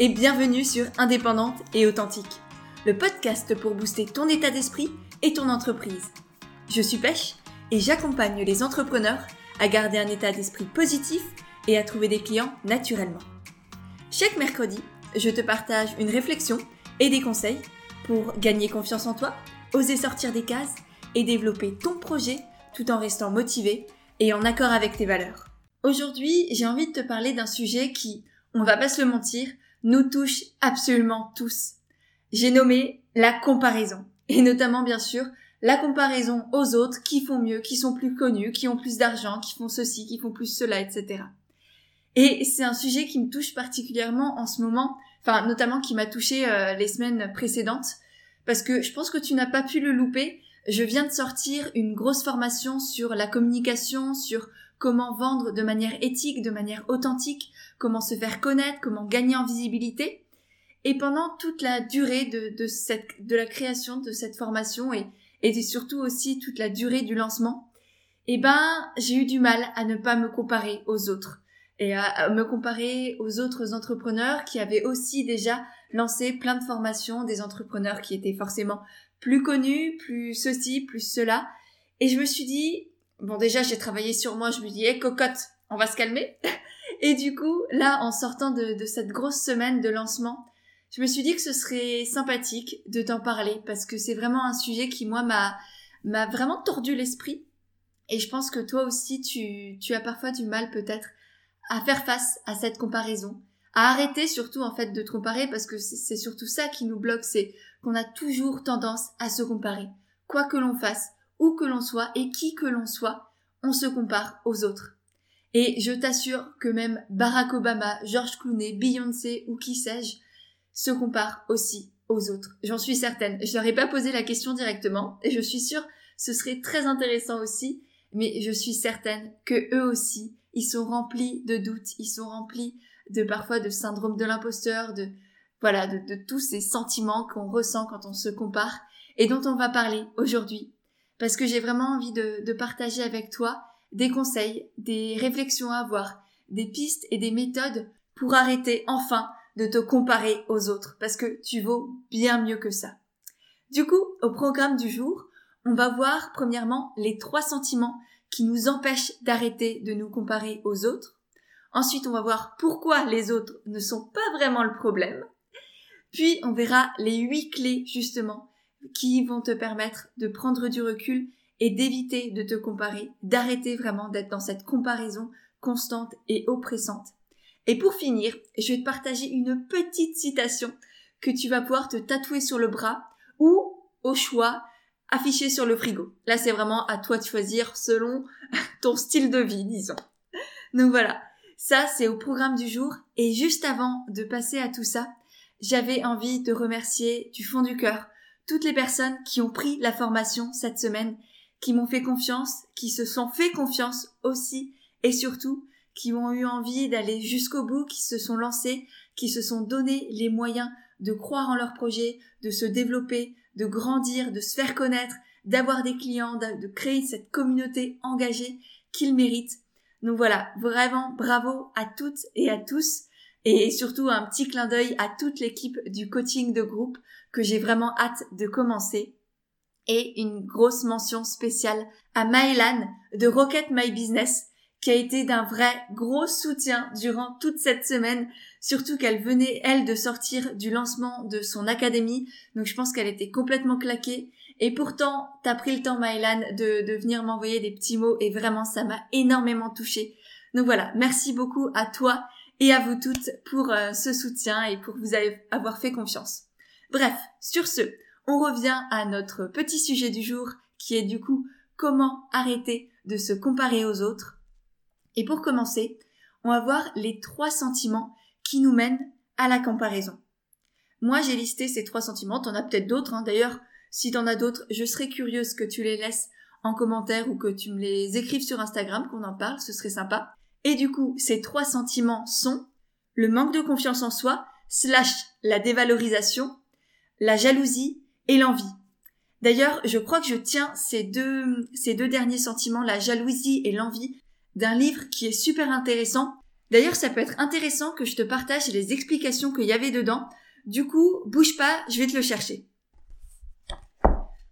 et bienvenue sur Indépendante et Authentique, le podcast pour booster ton état d'esprit et ton entreprise. Je suis Pêche et j'accompagne les entrepreneurs à garder un état d'esprit positif et à trouver des clients naturellement. Chaque mercredi, je te partage une réflexion et des conseils pour gagner confiance en toi, oser sortir des cases et développer ton projet tout en restant motivé et en accord avec tes valeurs. Aujourd'hui, j'ai envie de te parler d'un sujet qui, on va pas se le mentir, nous touche absolument tous. J'ai nommé la comparaison. Et notamment, bien sûr, la comparaison aux autres qui font mieux, qui sont plus connus, qui ont plus d'argent, qui font ceci, qui font plus cela, etc. Et c'est un sujet qui me touche particulièrement en ce moment, enfin notamment qui m'a touché euh, les semaines précédentes, parce que je pense que tu n'as pas pu le louper. Je viens de sortir une grosse formation sur la communication, sur comment vendre de manière éthique, de manière authentique, comment se faire connaître, comment gagner en visibilité. Et pendant toute la durée de, de, cette, de la création de cette formation et, et surtout aussi toute la durée du lancement, eh ben, j'ai eu du mal à ne pas me comparer aux autres et à me comparer aux autres entrepreneurs qui avaient aussi déjà lancé plein de formations, des entrepreneurs qui étaient forcément plus connus, plus ceci, plus cela. Et je me suis dit, bon déjà j'ai travaillé sur moi, je me dis, hé cocotte, on va se calmer. Et du coup, là, en sortant de, de cette grosse semaine de lancement, je me suis dit que ce serait sympathique de t'en parler parce que c'est vraiment un sujet qui, moi, m'a, m'a vraiment tordu l'esprit. Et je pense que toi aussi, tu, tu as parfois du mal peut-être à faire face à cette comparaison, à arrêter surtout en fait de te comparer parce que c'est surtout ça qui nous bloque, c'est qu'on a toujours tendance à se comparer. Quoi que l'on fasse, où que l'on soit et qui que l'on soit, on se compare aux autres. Et je t'assure que même Barack Obama, George Clooney, Beyoncé ou qui sais-je se comparent aussi aux autres. J'en suis certaine. Je leur ai pas posé la question directement et je suis sûre ce serait très intéressant aussi, mais je suis certaine que eux aussi, ils sont remplis de doutes, ils sont remplis de parfois de syndrome de l'imposteur, de voilà, de, de tous ces sentiments qu'on ressent quand on se compare et dont on va parler aujourd'hui. Parce que j'ai vraiment envie de, partager avec toi des conseils, des réflexions à avoir, des pistes et des méthodes pour arrêter enfin de te comparer aux autres parce que tu vaux bien mieux que ça. Du coup, au programme du jour, on va voir premièrement les trois sentiments qui nous empêchent d'arrêter de nous comparer aux autres. Ensuite, on va voir pourquoi les autres ne sont pas vraiment le problème. Puis, on verra les huit clés justement qui vont te permettre de prendre du recul et d'éviter de te comparer, d'arrêter vraiment d'être dans cette comparaison constante et oppressante. Et pour finir, je vais te partager une petite citation que tu vas pouvoir te tatouer sur le bras ou, au choix, afficher sur le frigo. Là, c'est vraiment à toi de choisir selon ton style de vie, disons. Donc voilà, ça c'est au programme du jour. Et juste avant de passer à tout ça, j'avais envie de remercier du fond du cœur toutes les personnes qui ont pris la formation cette semaine qui m'ont fait confiance, qui se sont fait confiance aussi et surtout qui ont eu envie d'aller jusqu'au bout, qui se sont lancés, qui se sont donné les moyens de croire en leur projet, de se développer, de grandir, de se faire connaître, d'avoir des clients, de, créer cette communauté engagée qu'ils méritent. Donc voilà, vraiment bravo à toutes et à tous et surtout un petit clin d'œil à toute l'équipe du coaching de groupe que j'ai vraiment hâte de commencer et une grosse mention spéciale à Maëlan de Rocket My Business qui a été d'un vrai gros soutien durant toute cette semaine, surtout qu'elle venait, elle, de sortir du lancement de son académie, donc je pense qu'elle était complètement claquée. Et pourtant, t'as pris le temps, Maëlan, de, de venir m'envoyer des petits mots, et vraiment, ça m'a énormément touchée. Donc voilà, merci beaucoup à toi et à vous toutes pour euh, ce soutien et pour vous avoir fait confiance. Bref, sur ce, on revient à notre petit sujet du jour qui est du coup comment arrêter de se comparer aux autres. Et pour commencer, on va voir les trois sentiments qui nous mènent à la comparaison. Moi, j'ai listé ces trois sentiments, t'en as peut-être d'autres, hein. d'ailleurs, si t'en as d'autres, je serais curieuse que tu les laisses en commentaire ou que tu me les écrives sur Instagram, qu'on en parle, ce serait sympa. Et du coup, ces trois sentiments sont le manque de confiance en soi, slash la dévalorisation, la jalousie et l'envie. D'ailleurs, je crois que je tiens ces deux, ces deux derniers sentiments, la jalousie et l'envie, d'un livre qui est super intéressant, D'ailleurs, ça peut être intéressant que je te partage les explications qu'il y avait dedans. Du coup, bouge pas, je vais te le chercher.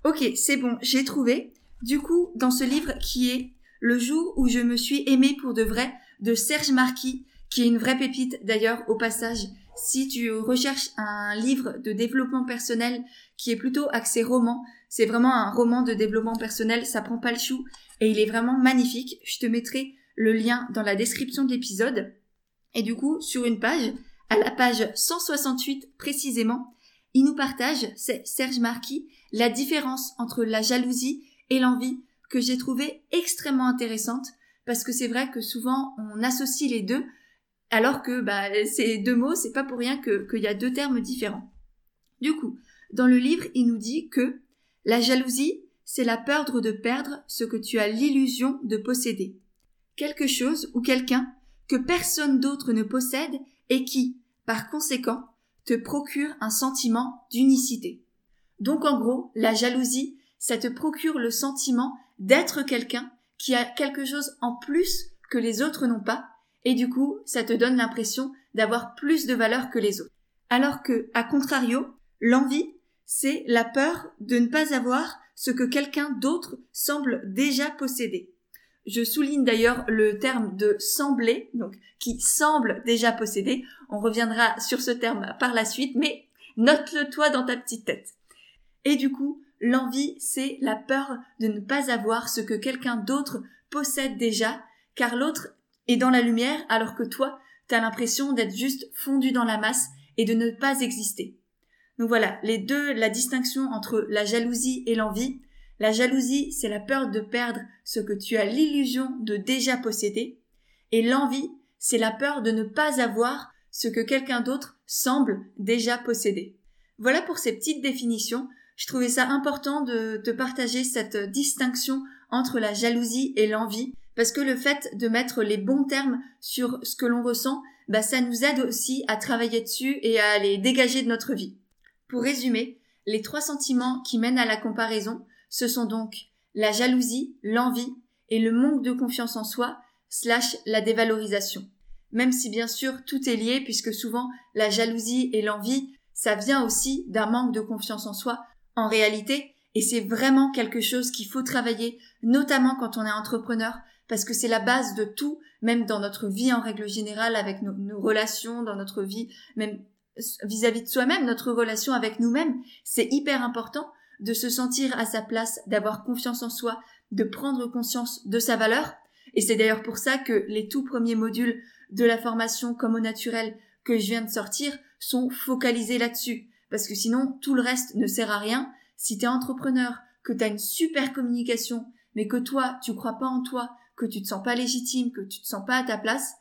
Ok, c'est bon, j'ai trouvé. Du coup, dans ce livre qui est Le jour où je me suis aimé pour de vrai de Serge Marquis, qui est une vraie pépite d'ailleurs au passage. Si tu recherches un livre de développement personnel qui est plutôt axé roman, c'est vraiment un roman de développement personnel, ça prend pas le chou et il est vraiment magnifique. Je te mettrai le lien dans la description de l'épisode. Et du coup, sur une page, à la page 168 précisément, il nous partage, c'est Serge Marquis, la différence entre la jalousie et l'envie que j'ai trouvé extrêmement intéressante parce que c'est vrai que souvent on associe les deux alors que bah, ces deux mots, c'est pas pour rien qu'il y a deux termes différents. Du coup, dans le livre, il nous dit que la jalousie, c'est la peur de perdre ce que tu as l'illusion de posséder quelque chose ou quelqu'un que personne d'autre ne possède et qui, par conséquent, te procure un sentiment d'unicité. Donc en gros, la jalousie, ça te procure le sentiment d'être quelqu'un qui a quelque chose en plus que les autres n'ont pas, et du coup, ça te donne l'impression d'avoir plus de valeur que les autres. Alors que, à contrario, l'envie, c'est la peur de ne pas avoir ce que quelqu'un d'autre semble déjà posséder. Je souligne d'ailleurs le terme de sembler, donc qui semble déjà posséder. On reviendra sur ce terme par la suite, mais note-le toi dans ta petite tête. Et du coup, l'envie, c'est la peur de ne pas avoir ce que quelqu'un d'autre possède déjà, car l'autre est dans la lumière alors que toi, t'as l'impression d'être juste fondu dans la masse et de ne pas exister. Donc voilà, les deux, la distinction entre la jalousie et l'envie, la jalousie, c'est la peur de perdre ce que tu as l'illusion de déjà posséder. Et l'envie, c'est la peur de ne pas avoir ce que quelqu'un d'autre semble déjà posséder. Voilà pour ces petites définitions. Je trouvais ça important de te partager cette distinction entre la jalousie et l'envie, parce que le fait de mettre les bons termes sur ce que l'on ressent, bah ça nous aide aussi à travailler dessus et à les dégager de notre vie. Pour résumer, les trois sentiments qui mènent à la comparaison, ce sont donc la jalousie, l'envie et le manque de confiance en soi, slash la dévalorisation. Même si bien sûr tout est lié puisque souvent la jalousie et l'envie, ça vient aussi d'un manque de confiance en soi en réalité, et c'est vraiment quelque chose qu'il faut travailler, notamment quand on est entrepreneur, parce que c'est la base de tout, même dans notre vie en règle générale, avec nos, relations, dans notre vie, même vis-à-vis -vis de soi-même, notre relation avec nous-mêmes, c'est hyper important de se sentir à sa place, d'avoir confiance en soi, de prendre conscience de sa valeur. Et c'est d'ailleurs pour ça que les tout premiers modules de la formation comme au naturel que je viens de sortir sont focalisés là-dessus. Parce que sinon, tout le reste ne sert à rien. Si t'es entrepreneur, que t'as une super communication, mais que toi, tu crois pas en toi, que tu te sens pas légitime, que tu te sens pas à ta place,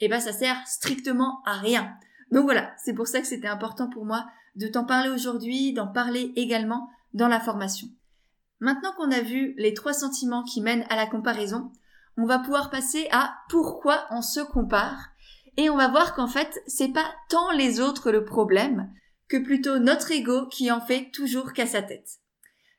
eh ben, ça sert strictement à rien. Donc voilà, c'est pour ça que c'était important pour moi de t'en parler aujourd'hui, d'en parler également dans la formation. Maintenant qu'on a vu les trois sentiments qui mènent à la comparaison, on va pouvoir passer à pourquoi on se compare et on va voir qu'en fait, c'est pas tant les autres le problème que plutôt notre ego qui en fait toujours qu'à sa tête.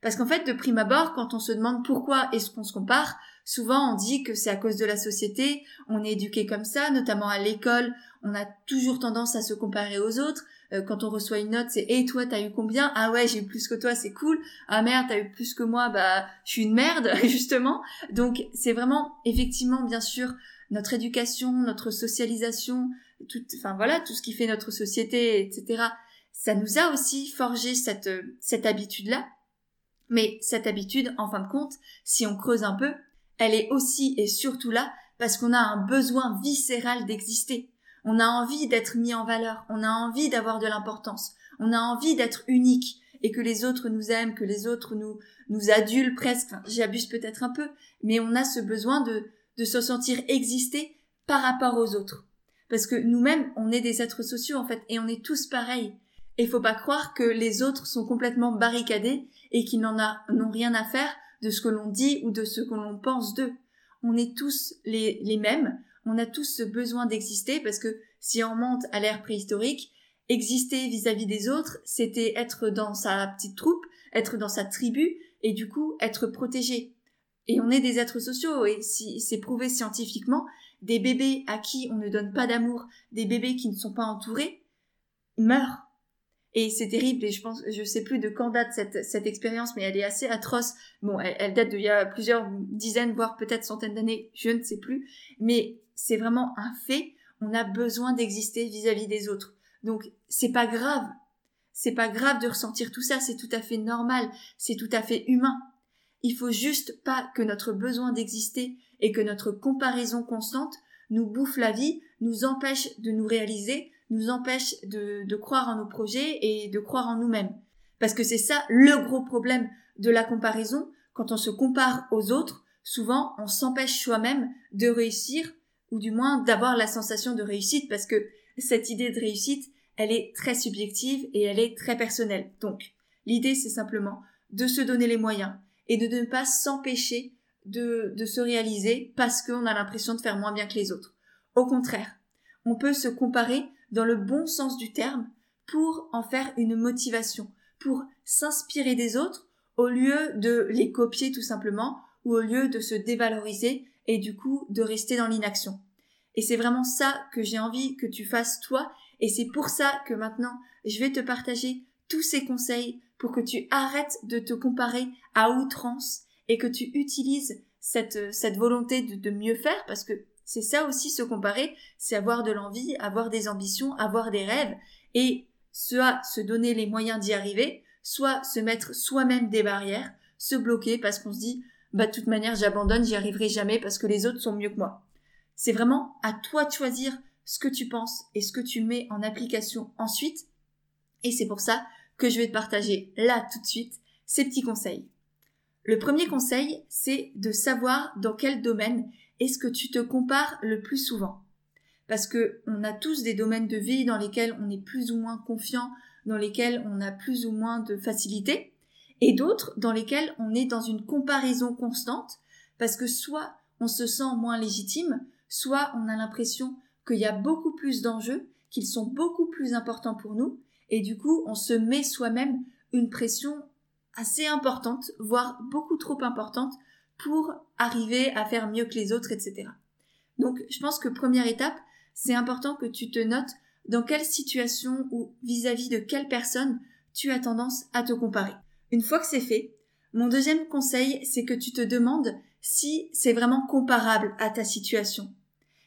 Parce qu'en fait, de prime abord, quand on se demande pourquoi est-ce qu'on se compare, souvent on dit que c'est à cause de la société, on est éduqué comme ça, notamment à l'école, on a toujours tendance à se comparer aux autres, euh, quand on reçoit une note, c'est "Et toi, t'as eu combien? Ah ouais, j'ai eu plus que toi, c'est cool. Ah merde, t'as eu plus que moi, bah je suis une merde justement." Donc c'est vraiment effectivement bien sûr notre éducation, notre socialisation, tout, enfin voilà, tout ce qui fait notre société, etc. Ça nous a aussi forgé cette cette habitude là. Mais cette habitude, en fin de compte, si on creuse un peu, elle est aussi et surtout là parce qu'on a un besoin viscéral d'exister. On a envie d'être mis en valeur, on a envie d'avoir de l'importance, on a envie d'être unique et que les autres nous aiment, que les autres nous nous adulent presque. J'abuse peut-être un peu, mais on a ce besoin de de se sentir exister par rapport aux autres. Parce que nous-mêmes, on est des êtres sociaux en fait et on est tous pareils. Et faut pas croire que les autres sont complètement barricadés et qu'ils n'en ont rien à faire de ce que l'on dit ou de ce que l'on pense d'eux. On est tous les, les mêmes, on a tous ce besoin d'exister parce que si on monte à l'ère préhistorique, exister vis-à-vis des autres, c'était être dans sa petite troupe, être dans sa tribu et du coup être protégé. Et on est des êtres sociaux, et si c'est prouvé scientifiquement, des bébés à qui on ne donne pas d'amour, des bébés qui ne sont pas entourés, meurent. Et c'est terrible, et je pense, je sais plus de quand date cette, cette expérience, mais elle est assez atroce. Bon, elle, date d'il y a plusieurs dizaines, voire peut-être centaines d'années, je ne sais plus. Mais c'est vraiment un fait. On a besoin d'exister vis-à-vis des autres. Donc, c'est pas grave. C'est pas grave de ressentir tout ça, c'est tout à fait normal, c'est tout à fait humain. Il faut juste pas que notre besoin d'exister et que notre comparaison constante nous bouffe la vie, nous empêche de nous réaliser, nous empêche de, de croire en nos projets et de croire en nous-mêmes. Parce que c'est ça le gros problème de la comparaison. Quand on se compare aux autres, souvent on s'empêche soi-même de réussir ou du moins d'avoir la sensation de réussite parce que cette idée de réussite, elle est très subjective et elle est très personnelle. Donc, l'idée c'est simplement de se donner les moyens et de ne pas s'empêcher de, de se réaliser parce qu'on a l'impression de faire moins bien que les autres. Au contraire, on peut se comparer dans le bon sens du terme pour en faire une motivation, pour s'inspirer des autres au lieu de les copier tout simplement ou au lieu de se dévaloriser et du coup de rester dans l'inaction. Et c'est vraiment ça que j'ai envie que tu fasses toi et c'est pour ça que maintenant je vais te partager tous ces conseils pour que tu arrêtes de te comparer à outrance et que tu utilises cette, cette volonté de, de mieux faire parce que c'est ça aussi se comparer, c'est avoir de l'envie, avoir des ambitions, avoir des rêves et soit se donner les moyens d'y arriver, soit se mettre soi-même des barrières, se bloquer parce qu'on se dit bah de toute manière j'abandonne, j'y arriverai jamais parce que les autres sont mieux que moi. C'est vraiment à toi de choisir ce que tu penses et ce que tu mets en application ensuite. Et c'est pour ça que je vais te partager là tout de suite ces petits conseils. Le premier conseil, c'est de savoir dans quel domaine est-ce que tu te compares le plus souvent. Parce que on a tous des domaines de vie dans lesquels on est plus ou moins confiant, dans lesquels on a plus ou moins de facilité, et d'autres dans lesquels on est dans une comparaison constante, parce que soit on se sent moins légitime, soit on a l'impression qu'il y a beaucoup plus d'enjeux, qu'ils sont beaucoup plus importants pour nous, et du coup on se met soi-même une pression assez importante, voire beaucoup trop importante, pour arriver à faire mieux que les autres, etc. Donc je pense que première étape, c'est important que tu te notes dans quelle situation ou vis-à-vis de quelle personne tu as tendance à te comparer. Une fois que c'est fait, mon deuxième conseil, c'est que tu te demandes si c'est vraiment comparable à ta situation.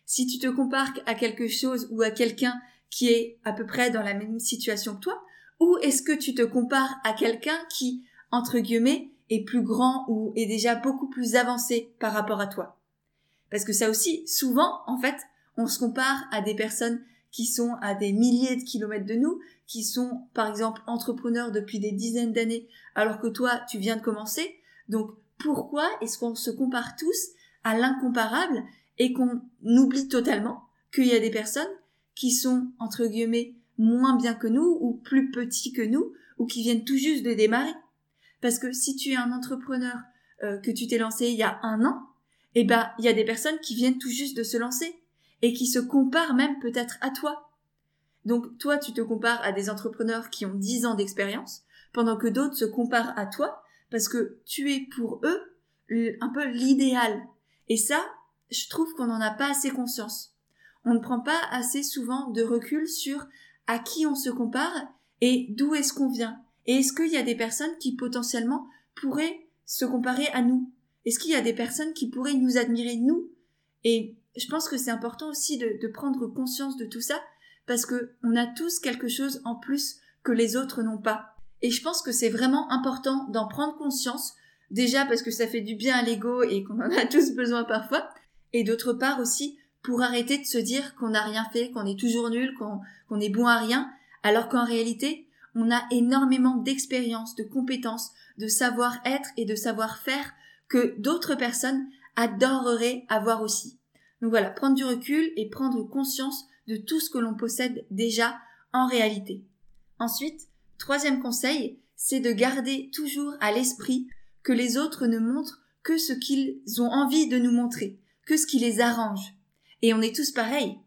Si tu te compares à quelque chose ou à quelqu'un qui est à peu près dans la même situation que toi, ou est-ce que tu te compares à quelqu'un qui, entre guillemets, est plus grand ou est déjà beaucoup plus avancé par rapport à toi. Parce que ça aussi, souvent, en fait, on se compare à des personnes qui sont à des milliers de kilomètres de nous, qui sont, par exemple, entrepreneurs depuis des dizaines d'années, alors que toi, tu viens de commencer. Donc, pourquoi est-ce qu'on se compare tous à l'incomparable et qu'on oublie totalement qu'il y a des personnes qui sont, entre guillemets, moins bien que nous ou plus petits que nous ou qui viennent tout juste de démarrer? Parce que si tu es un entrepreneur euh, que tu t'es lancé il y a un an, eh ben, il y a des personnes qui viennent tout juste de se lancer et qui se comparent même peut-être à toi. Donc, toi, tu te compares à des entrepreneurs qui ont 10 ans d'expérience, pendant que d'autres se comparent à toi parce que tu es pour eux un peu l'idéal. Et ça, je trouve qu'on n'en a pas assez conscience. On ne prend pas assez souvent de recul sur à qui on se compare et d'où est-ce qu'on vient. Et est-ce qu'il y a des personnes qui potentiellement pourraient se comparer à nous? Est-ce qu'il y a des personnes qui pourraient nous admirer nous? Et je pense que c'est important aussi de, prendre conscience de tout ça parce que on a tous quelque chose en plus que les autres n'ont pas. Et je pense que c'est vraiment important d'en prendre conscience, déjà parce que ça fait du bien à l'ego et qu'on en a tous besoin parfois, et d'autre part aussi pour arrêter de se dire qu'on n'a rien fait, qu'on est toujours nul, qu'on est bon à rien, alors qu'en réalité, on a énormément d'expérience, de compétences, de savoir-être et de savoir-faire que d'autres personnes adoreraient avoir aussi. Donc voilà, prendre du recul et prendre conscience de tout ce que l'on possède déjà en réalité. Ensuite, troisième conseil, c'est de garder toujours à l'esprit que les autres ne montrent que ce qu'ils ont envie de nous montrer, que ce qui les arrange. Et on est tous pareils.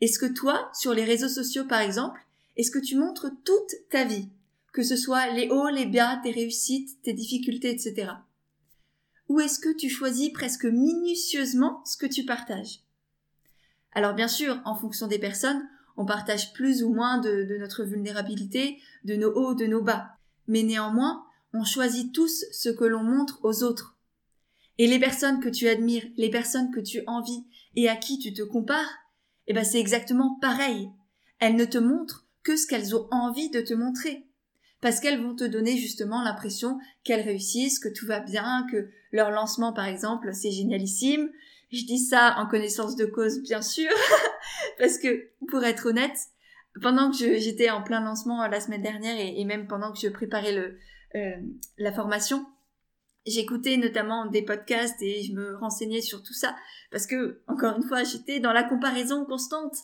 Est-ce que toi, sur les réseaux sociaux par exemple, est-ce que tu montres toute ta vie, que ce soit les hauts, les bas, tes réussites, tes difficultés, etc. ou est-ce que tu choisis presque minutieusement ce que tu partages? Alors bien sûr, en fonction des personnes, on partage plus ou moins de, notre vulnérabilité, de nos hauts, de nos bas. Mais néanmoins, on choisit tous ce que l'on montre aux autres. Et les personnes que tu admires, les personnes que tu envies et à qui tu te compares, eh ben c'est exactement pareil. Elles ne te montrent que ce qu'elles ont envie de te montrer. Parce qu'elles vont te donner justement l'impression qu'elles réussissent, que tout va bien, que leur lancement par exemple c'est génialissime. Je dis ça en connaissance de cause bien sûr, parce que pour être honnête, pendant que j'étais en plein lancement la semaine dernière et, même pendant que je préparais le, euh, la formation, j'écoutais notamment des podcasts et je me renseignais sur tout ça parce que encore une fois j'étais dans la comparaison constante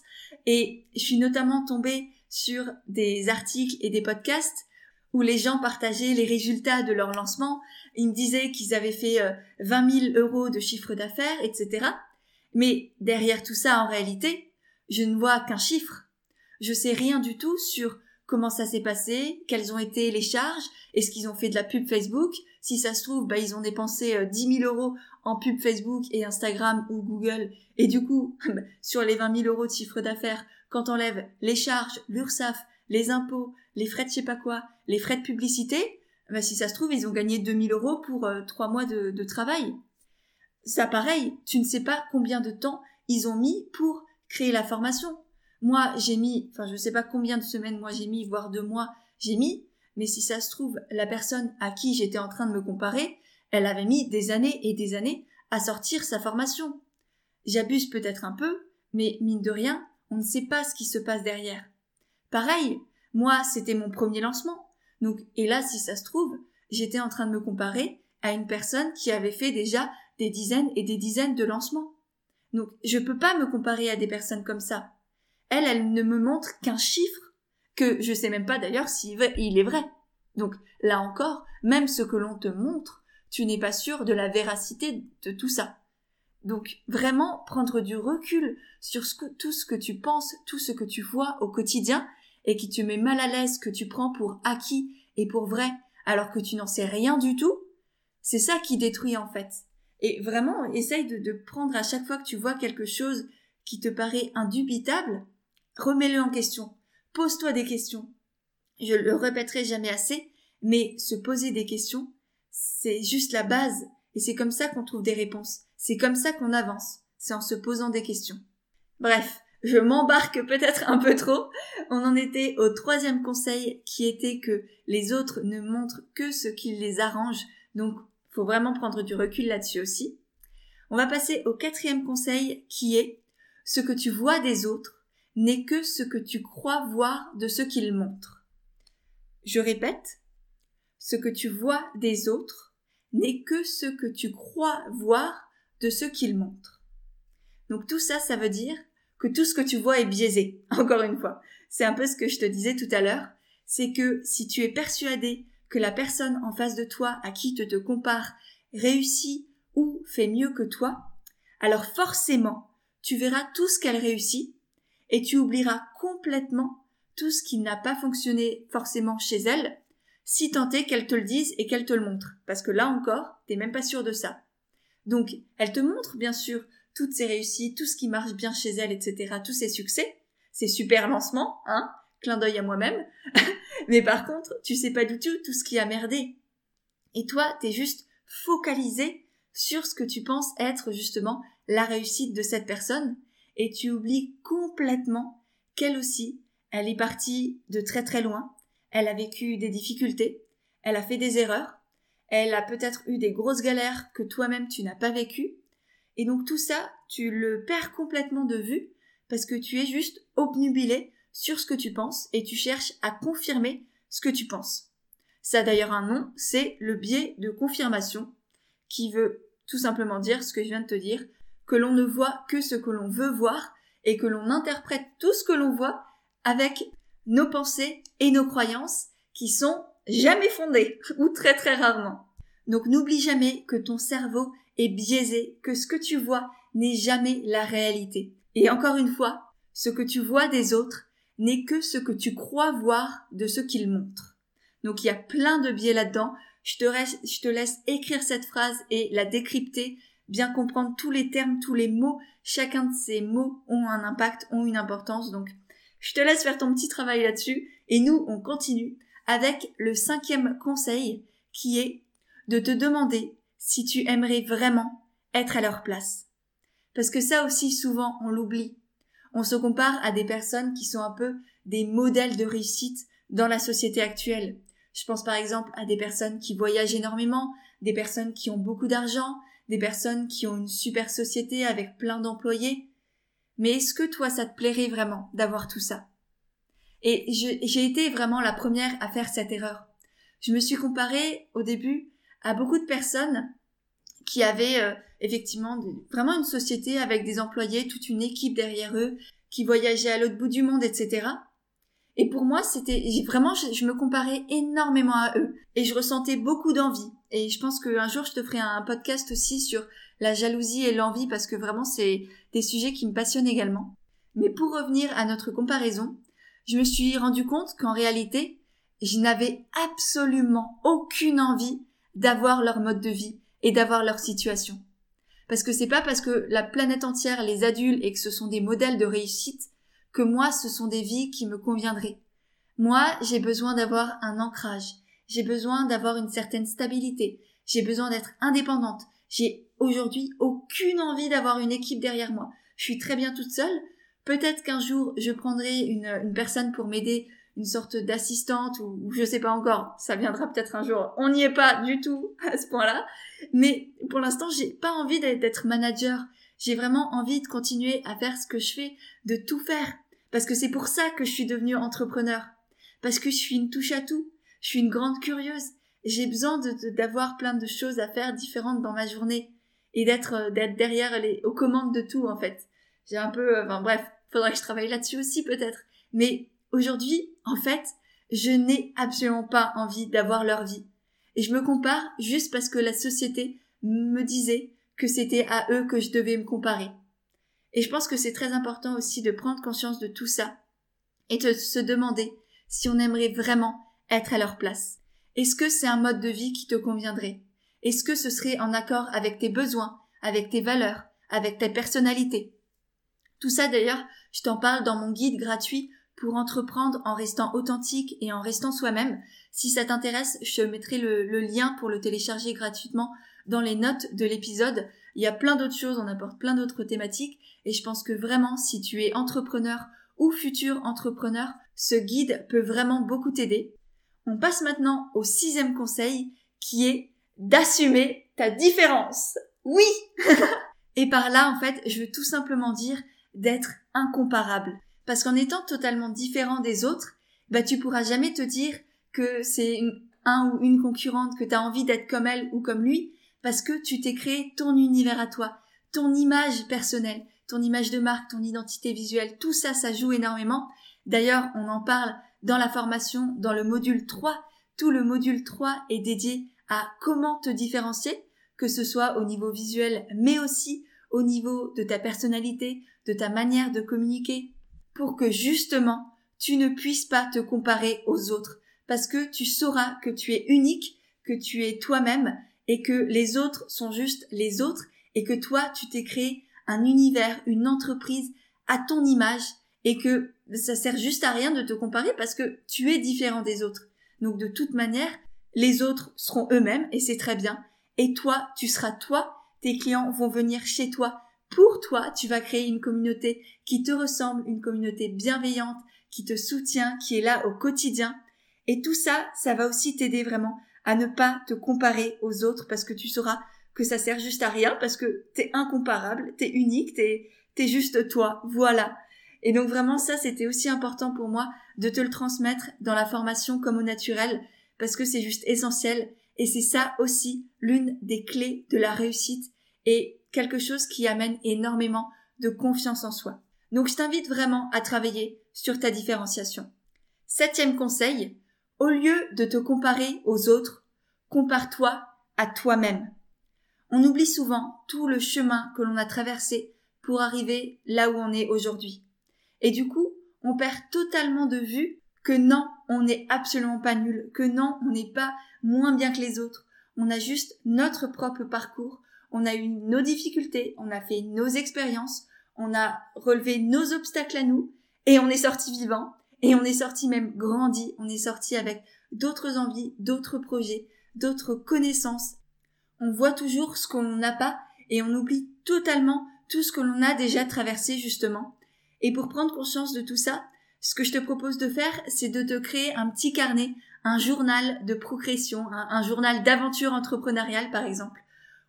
et je suis notamment tombée sur des articles et des podcasts où les gens partageaient les résultats de leur lancement. Ils me disaient qu'ils avaient fait 20 euh, 000 euros de chiffre d'affaires, etc. Mais derrière tout ça, en réalité, je ne vois qu'un chiffre. Je sais rien du tout sur comment ça s'est passé, quelles ont été les charges, est-ce qu'ils ont fait de la pub Facebook, si ça se trouve, bah, ils ont dépensé 10 euh, 000 euros en pub Facebook et Instagram ou Google, et du coup, sur les 20 000 euros de chiffre d'affaires, quand on enlève les charges, l'URSSAF, les impôts, les frais de je sais pas quoi, les frais de publicité, bah, si ça se trouve, ils ont gagné 2000 euros pour euh, trois mois de, travail. Ça pareil, tu ne sais pas combien de temps ils ont mis pour créer la formation. Moi, j'ai mis, enfin, je sais pas combien de semaines moi j'ai mis, voire deux mois, j'ai mis, mais si ça se trouve, la personne à qui j'étais en train de me comparer, elle avait mis des années et des années à sortir sa formation. J'abuse peut-être un peu, mais mine de rien, on ne sait pas ce qui se passe derrière. Pareil, moi, c'était mon premier lancement. Et là, si ça se trouve, j'étais en train de me comparer à une personne qui avait fait déjà des dizaines et des dizaines de lancements. Donc, je peux pas me comparer à des personnes comme ça. Elle, elle ne me montre qu'un chiffre que je sais même pas d'ailleurs s'il est vrai. Donc là encore, même ce que l'on te montre, tu n'es pas sûr de la véracité de tout ça. Donc vraiment prendre du recul sur tout ce que tu penses, tout ce que tu vois au quotidien et qui te met mal à l'aise, que tu prends pour acquis et pour vrai, alors que tu n'en sais rien du tout, c'est ça qui détruit en fait. Et vraiment, essaye de prendre à chaque fois que tu vois quelque chose qui te paraît indubitable, Remets-le en question. Pose-toi des questions. Je le répéterai jamais assez, mais se poser des questions, c'est juste la base, et c'est comme ça qu'on trouve des réponses. C'est comme ça qu'on avance. C'est en se posant des questions. Bref, je m'embarque peut-être un peu trop. On en était au troisième conseil qui était que les autres ne montrent que ce qui les arrange. Donc, faut vraiment prendre du recul là-dessus aussi. On va passer au quatrième conseil qui est ce que tu vois des autres n'est que ce que tu crois voir de ce qu'ils montrent. Je répète, ce que tu vois des autres n'est que ce que tu crois voir ce qu'ils montrent. Donc tout ça, ça veut dire que tout ce que tu vois est biaisé, encore une fois. C'est un peu ce que je te disais tout à l'heure, c'est que si tu es persuadé que la personne en face de toi à qui tu te compares réussit ou fait mieux que toi, alors forcément, tu verras tout ce qu'elle réussit et tu oublieras complètement tout ce qui n'a pas fonctionné forcément chez elle, si tant est qu'elle te le dise et qu'elle te le montre. Parce que là encore, t'es même pas sûr de ça. Donc, elle te montre, bien sûr, toutes ses réussites, tout ce qui marche bien chez elle, etc., tous ses succès, ses super lancements, hein, clin d'œil à moi-même. Mais par contre, tu sais pas du tout tout ce qui a merdé. Et toi, t'es juste focalisé sur ce que tu penses être justement la réussite de cette personne et tu oublies complètement qu'elle aussi, elle est partie de très très loin, elle a vécu des difficultés, elle a fait des erreurs, elle a peut-être eu des grosses galères que toi-même tu n'as pas vécues, et donc tout ça, tu le perds complètement de vue parce que tu es juste obnubilé sur ce que tu penses et tu cherches à confirmer ce que tu penses. Ça a d'ailleurs un nom, c'est le biais de confirmation, qui veut tout simplement dire ce que je viens de te dire, que l'on ne voit que ce que l'on veut voir et que l'on interprète tout ce que l'on voit avec nos pensées et nos croyances qui sont jamais fondées ou très très rarement. Donc n'oublie jamais que ton cerveau est biaisé, que ce que tu vois n'est jamais la réalité. Et encore une fois, ce que tu vois des autres n'est que ce que tu crois voir de ce qu'ils montrent. Donc il y a plein de biais là-dedans. je te, je te laisse écrire cette phrase et la décrypter, bien comprendre tous les termes, tous les mots. Chacun de ces mots ont un impact, ont une importance. Donc, je te laisse faire ton petit travail là-dessus. Et nous, on continue avec le cinquième conseil qui est de te demander si tu aimerais vraiment être à leur place. Parce que ça aussi, souvent, on l'oublie. On se compare à des personnes qui sont un peu des modèles de réussite dans la société actuelle. Je pense par exemple à des personnes qui voyagent énormément, des personnes qui ont beaucoup d'argent, des personnes qui ont une super société avec plein d'employés. Mais est-ce que toi, ça te plairait vraiment d'avoir tout ça? Et j'ai été vraiment la première à faire cette erreur. Je me suis comparée au début à beaucoup de personnes qui avaient euh, effectivement vraiment une société avec des employés, toute une équipe derrière eux, qui voyageaient à l'autre bout du monde, etc. Et pour moi, c'était vraiment, je, me comparais énormément à eux et je ressentais beaucoup d'envie. Et je pense qu'un jour, je te ferai un podcast aussi sur la jalousie et l'envie parce que vraiment, c'est des sujets qui me passionnent également. Mais pour revenir à notre comparaison, je me suis rendu compte qu'en réalité, je n'avais absolument aucune envie d'avoir leur mode de vie et d'avoir leur situation. Parce que c'est pas parce que la planète entière les adule et que ce sont des modèles de réussite que moi ce sont des vies qui me conviendraient. Moi, j'ai besoin d'avoir un ancrage. J'ai besoin d'avoir une certaine stabilité. J'ai besoin d'être indépendante. J'ai aujourd'hui aucune envie d'avoir une équipe derrière moi. Je suis très bien toute seule. Peut-être qu'un jour je prendrai une, une personne pour m'aider une sorte d'assistante ou, ou, je sais pas encore, ça viendra peut-être un jour. On n'y est pas du tout à ce point-là, mais pour l'instant, j'ai pas envie d'être manager. J'ai vraiment envie de continuer à faire ce que je fais, de tout faire parce que c'est pour ça que je suis devenue entrepreneur, parce que je suis une touche à tout, je suis une grande curieuse, j'ai besoin d'avoir plein de choses à faire différentes dans ma journée et d'être euh, d'être derrière les aux commandes de tout en fait. J'ai un peu euh, enfin bref, faudrait que je travaille là-dessus aussi peut-être. Mais Aujourd'hui, en fait, je n'ai absolument pas envie d'avoir leur vie. Et je me compare juste parce que la société me disait que c'était à eux que je devais me comparer. Et je pense que c'est très important aussi de prendre conscience de tout ça et de se demander si on aimerait vraiment être à leur place. Est-ce que c'est un mode de vie qui te conviendrait? Est-ce que ce serait en accord avec tes besoins, avec tes valeurs, avec ta personnalité? Tout ça d'ailleurs, je t'en parle dans mon guide gratuit pour entreprendre en restant authentique et en restant soi-même. Si ça t'intéresse, je mettrai le, lien pour le télécharger gratuitement dans les notes de l'épisode. Il y a plein d'autres choses, on apporte plein d'autres thématiques et je pense que vraiment si tu es entrepreneur ou futur entrepreneur, ce guide peut vraiment beaucoup t'aider. On passe maintenant au sixième conseil qui est d'assumer ta différence. Oui Et par là, en fait, je veux tout simplement dire d'être incomparable. Parce qu'en étant totalement différent des autres, bah tu pourras jamais te dire que c'est un ou une concurrente que tu as envie d'être comme elle ou comme lui, parce que tu t'es créé ton univers à toi, ton image personnelle, ton image de marque, ton identité visuelle, tout ça, ça joue énormément. D'ailleurs, on en parle dans la formation, dans le module 3. Tout le module 3 est dédié à comment te différencier, que ce soit au niveau visuel, mais aussi au niveau de ta personnalité, de ta manière de communiquer, pour que justement tu ne puisses pas te comparer aux autres, parce que tu sauras que tu es unique, que tu es toi-même, et que les autres sont juste les autres, et que toi tu t'es créé un univers, une entreprise à ton image, et que ça sert juste à rien de te comparer parce que tu es différent des autres. Donc de toute manière, les autres seront eux-mêmes, et c'est très bien, et toi, tu seras toi, tes clients vont venir chez toi, pour toi, tu vas créer une communauté qui te ressemble, une communauté bienveillante, qui te soutient, qui est là au quotidien. Et tout ça, ça va aussi t'aider vraiment à ne pas te comparer aux autres parce que tu sauras que ça sert juste à rien parce que t'es incomparable, t'es unique, t'es, t'es juste toi. Voilà. Et donc vraiment ça, c'était aussi important pour moi de te le transmettre dans la formation comme au naturel parce que c'est juste essentiel et c'est ça aussi l'une des clés de la réussite et quelque chose qui amène énormément de confiance en soi. Donc je t'invite vraiment à travailler sur ta différenciation. Septième conseil, au lieu de te comparer aux autres, compare-toi à toi-même. On oublie souvent tout le chemin que l'on a traversé pour arriver là où on est aujourd'hui. Et du coup, on perd totalement de vue que non, on n'est absolument pas nul, que non, on n'est pas moins bien que les autres. On a juste notre propre parcours, on a eu nos difficultés, on a fait nos expériences, on a relevé nos obstacles à nous, et on est sorti vivant, et on est sorti même grandi, on est sorti avec d'autres envies, d'autres projets, d'autres connaissances. On voit toujours ce qu'on n'a pas, et on oublie totalement tout ce que l'on a déjà traversé justement. Et pour prendre conscience de tout ça, ce que je te propose de faire, c'est de te créer un petit carnet, un journal de progression, un, journal d'aventure entrepreneuriale par exemple,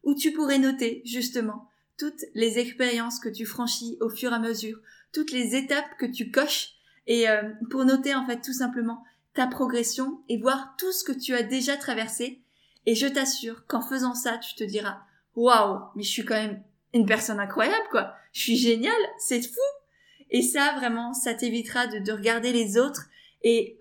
où tu pourrais noter justement toutes les expériences que tu franchis au fur et à mesure, toutes les étapes que tu coches, et euh, pour noter en fait tout simplement ta progression et voir tout ce que tu as déjà traversé. Et je t'assure qu'en faisant ça, tu te diras, waouh, mais je suis quand même une personne incroyable, quoi. Je suis géniale, c'est fou. Et ça, vraiment, ça t'évitera de, de, regarder les autres et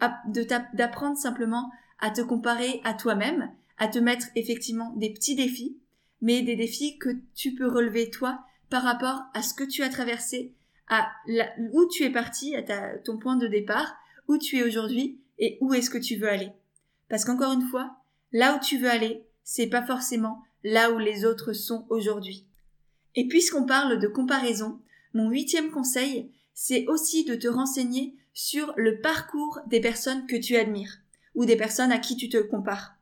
d'apprendre simplement à te comparer à toi-même, à te mettre effectivement des petits défis, mais des défis que tu peux relever toi par rapport à ce que tu as traversé, à où tu es parti, à ton point de départ, où tu es aujourd'hui et où est-ce que tu veux aller. Parce qu'encore une fois, là où tu veux aller, c'est pas forcément là où les autres sont aujourd'hui. Et puisqu'on parle de comparaison, mon huitième conseil, c'est aussi de te renseigner sur le parcours des personnes que tu admires ou des personnes à qui tu te compares.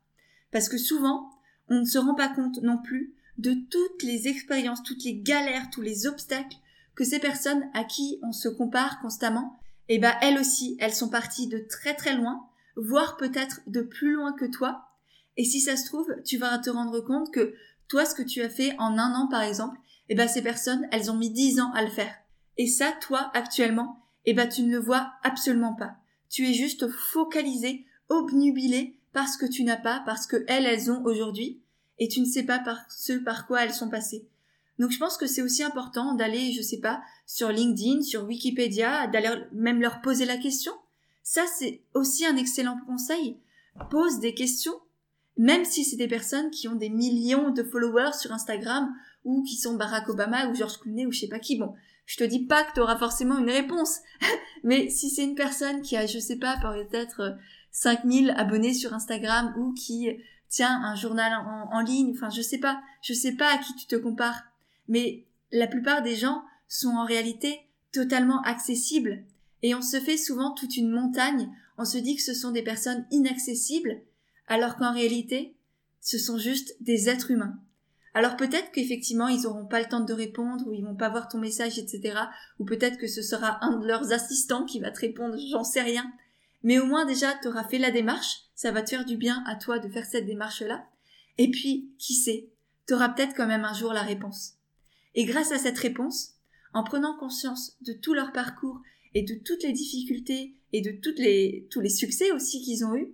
Parce que souvent, on ne se rend pas compte non plus de toutes les expériences, toutes les galères, tous les obstacles que ces personnes à qui on se compare constamment, eh ben elles aussi, elles sont parties de très très loin, voire peut-être de plus loin que toi. Et si ça se trouve, tu vas te rendre compte que toi, ce que tu as fait en un an par exemple, eh ben ces personnes, elles ont mis dix ans à le faire. Et ça, toi, actuellement, eh ben tu ne le vois absolument pas. Tu es juste focalisé, obnubilé par ce que tu n'as pas, parce que elles, elles ont aujourd'hui, et tu ne sais pas par ce par quoi elles sont passées. Donc je pense que c'est aussi important d'aller, je sais pas, sur LinkedIn, sur Wikipédia, d'aller même leur poser la question. Ça, c'est aussi un excellent conseil. Pose des questions, même si c'est des personnes qui ont des millions de followers sur Instagram ou qui sont Barack Obama ou George Clooney ou je sais pas qui. Bon, je te dis pas que tu auras forcément une réponse, mais si c'est une personne qui a, je sais pas, peut-être 5000 abonnés sur Instagram ou qui tient un journal en, en, ligne, enfin je sais pas, je sais pas à qui tu te compares, mais la plupart des gens sont en réalité totalement accessibles. Et on se fait souvent toute une montagne, on se dit que ce sont des personnes inaccessibles, alors qu'en réalité, ce sont juste des êtres humains. Alors peut-être qu'effectivement ils n'auront pas le temps de répondre ou ils vont pas voir ton message, etc. Ou peut-être que ce sera un de leurs assistants qui va te répondre, j'en sais rien. Mais au moins déjà tu auras fait la démarche, ça va te faire du bien à toi de faire cette démarche-là. Et puis, qui sait, tu auras peut-être quand même un jour la réponse. Et grâce à cette réponse, en prenant conscience de tout leur parcours et de toutes les difficultés et de toutes les, tous les succès aussi qu'ils ont eus,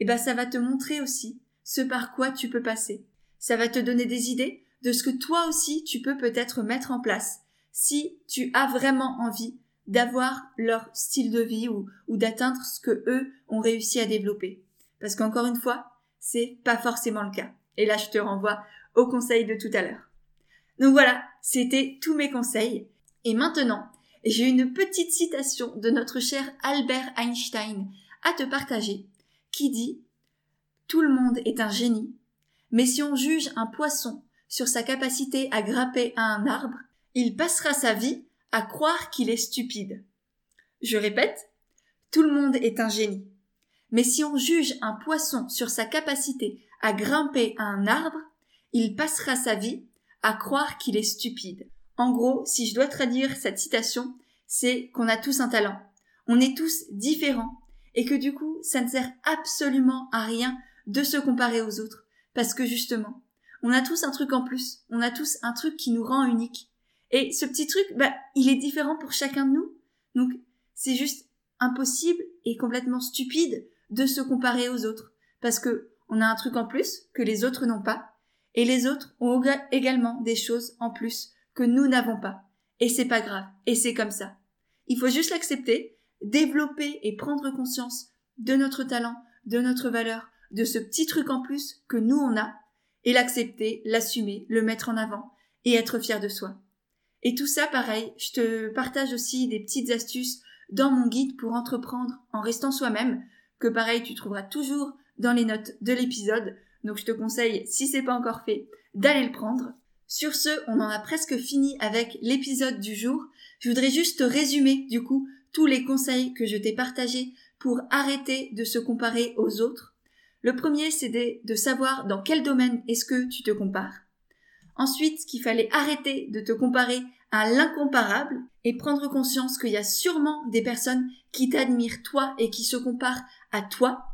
eh ben ça va te montrer aussi ce par quoi tu peux passer ça va te donner des idées de ce que toi aussi tu peux peut-être mettre en place si tu as vraiment envie d'avoir leur style de vie ou, d'atteindre ce que eux ont réussi à développer. Parce qu'encore une fois, c'est pas forcément le cas. Et là, je te renvoie au conseil de tout à l'heure. Donc voilà, c'était tous mes conseils. Et maintenant, j'ai une petite citation de notre cher Albert Einstein à te partager qui dit Tout le monde est un génie, mais si on juge un poisson sur sa capacité à grimper à un arbre, il passera sa vie à croire qu'il est stupide. Je répète, tout le monde est un génie. Mais si on juge un poisson sur sa capacité à grimper à un arbre, il passera sa vie à croire qu'il est stupide. En gros, si je dois traduire cette citation, c'est qu'on a tous un talent. On est tous différents et que du coup, ça ne sert absolument à rien de se comparer aux autres parce que justement, on a tous un truc en plus, on a tous un truc qui nous rend unique. Et ce petit truc, bah, il est différent pour chacun de nous. Donc, c'est juste impossible et complètement stupide de se comparer aux autres. Parce que on a un truc en plus que les autres n'ont pas. Et les autres ont également des choses en plus que nous n'avons pas. Et c'est pas grave. Et c'est comme ça. Il faut juste l'accepter, développer et prendre conscience de notre talent, de notre valeur, de ce petit truc en plus que nous on a, et l'accepter, l'assumer, le mettre en avant, et être fier de soi. Et tout ça, pareil, je te partage aussi des petites astuces dans mon guide pour entreprendre en restant soi-même, que pareil tu trouveras toujours dans les notes de l'épisode. Donc je te conseille, si c'est pas encore fait, d'aller le prendre. Sur ce, on en a presque fini avec l'épisode du jour. Je voudrais juste résumer du coup tous les conseils que je t'ai partagés pour arrêter de se comparer aux autres. Le premier, c'est de, savoir dans quel domaine est-ce que tu te compares. Ensuite, qu'il fallait arrêter de te comparer à l'incomparable et prendre conscience qu'il y a sûrement des personnes qui t'admirent toi et qui se comparent à toi.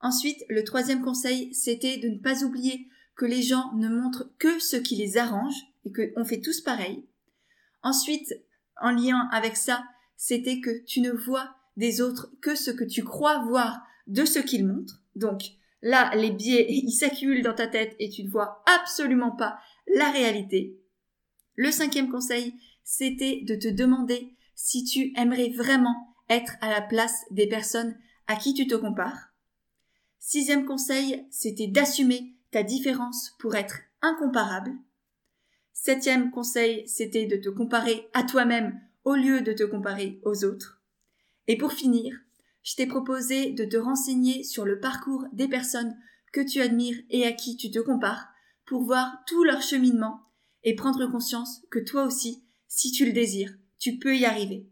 Ensuite, le troisième conseil, c'était de ne pas oublier que les gens ne montrent que ce qui les arrange et qu'on fait tous pareil. Ensuite, en lien avec ça, c'était que tu ne vois des autres que ce que tu crois voir de ce qu'ils montrent. Donc là, les biais, ils s'accumulent dans ta tête et tu ne vois absolument pas la réalité. Le cinquième conseil, c'était de te demander si tu aimerais vraiment être à la place des personnes à qui tu te compares. Sixième conseil, c'était d'assumer ta différence pour être incomparable. Septième conseil, c'était de te comparer à toi-même au lieu de te comparer aux autres. Et pour finir, je t'ai proposé de te renseigner sur le parcours des personnes que tu admires et à qui tu te compares pour voir tout leur cheminement et prendre conscience que toi aussi, si tu le désires, tu peux y arriver.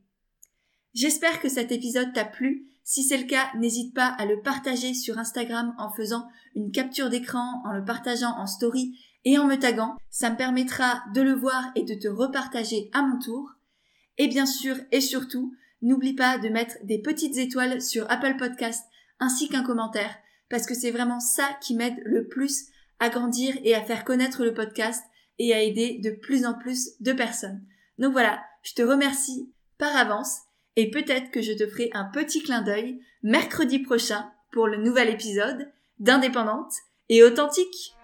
J'espère que cet épisode t'a plu. Si c'est le cas, n'hésite pas à le partager sur Instagram en faisant une capture d'écran, en le partageant en story et en me taguant. Ça me permettra de le voir et de te repartager à mon tour. Et bien sûr et surtout, n'oublie pas de mettre des petites étoiles sur Apple Podcast ainsi qu'un commentaire parce que c'est vraiment ça qui m'aide le plus à grandir et à faire connaître le podcast et à aider de plus en plus de personnes. Donc voilà, je te remercie par avance et peut-être que je te ferai un petit clin d'œil mercredi prochain pour le nouvel épisode d'Indépendante et authentique.